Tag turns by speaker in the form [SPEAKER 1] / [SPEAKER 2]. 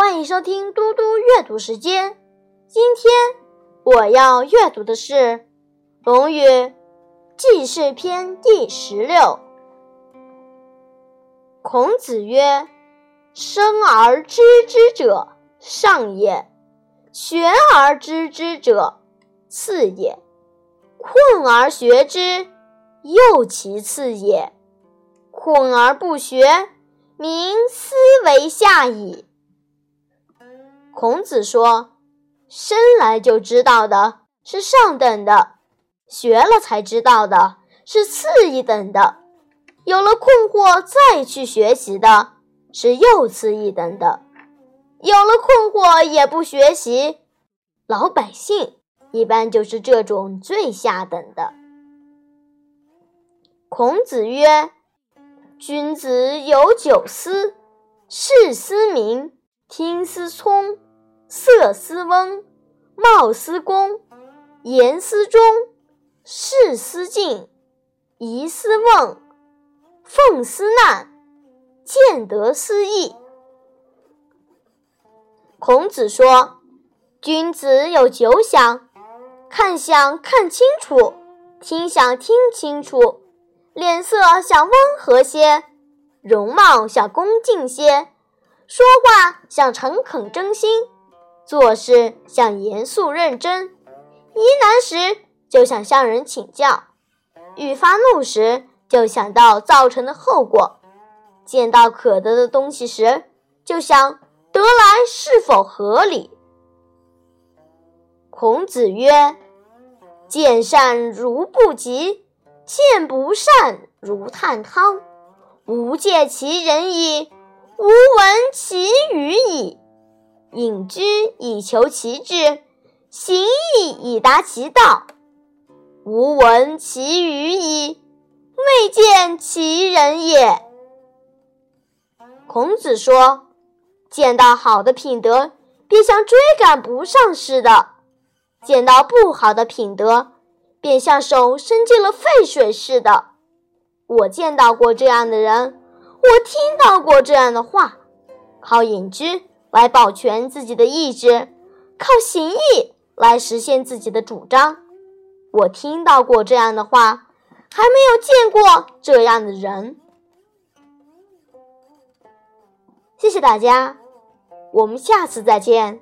[SPEAKER 1] 欢迎收听嘟嘟阅读时间。今天我要阅读的是《论语·记事篇》第十六。孔子曰：“生而知之者，上也；学而知之者，次也；困而学之，又其次也。困而不学，民斯为下矣。”孔子说：“生来就知道的是上等的，学了才知道的是次一等的，有了困惑再去学习的是又次一等的，有了困惑也不学习，老百姓一般就是这种最下等的。”孔子曰：“君子有九思：视思明。”听思聪，色思温，貌思恭，言思忠，事思敬，疑思问，奉思难，见得思义。孔子说：“君子有九想：看相看清楚，听想听清楚，脸色想温和些，容貌想恭敬些。”说话像诚恳真心，做事像严肃认真，疑难时就想向人请教，欲发怒时就想到造成的后果，见到可得的东西时就想得来是否合理。孔子曰：“见善如不及，见不善如探汤，吾见其人矣。”吾闻其语矣，隐之以求其志，行义以达其道。吾闻其语矣，未见其人也。孔子说：“见到好的品德，便像追赶不上似的；见到不好的品德，便像手伸进了沸水似的。”我见到过这样的人。我听到过这样的话：靠隐居来保全自己的意志，靠行义来实现自己的主张。我听到过这样的话，还没有见过这样的人。谢谢大家，我们下次再见。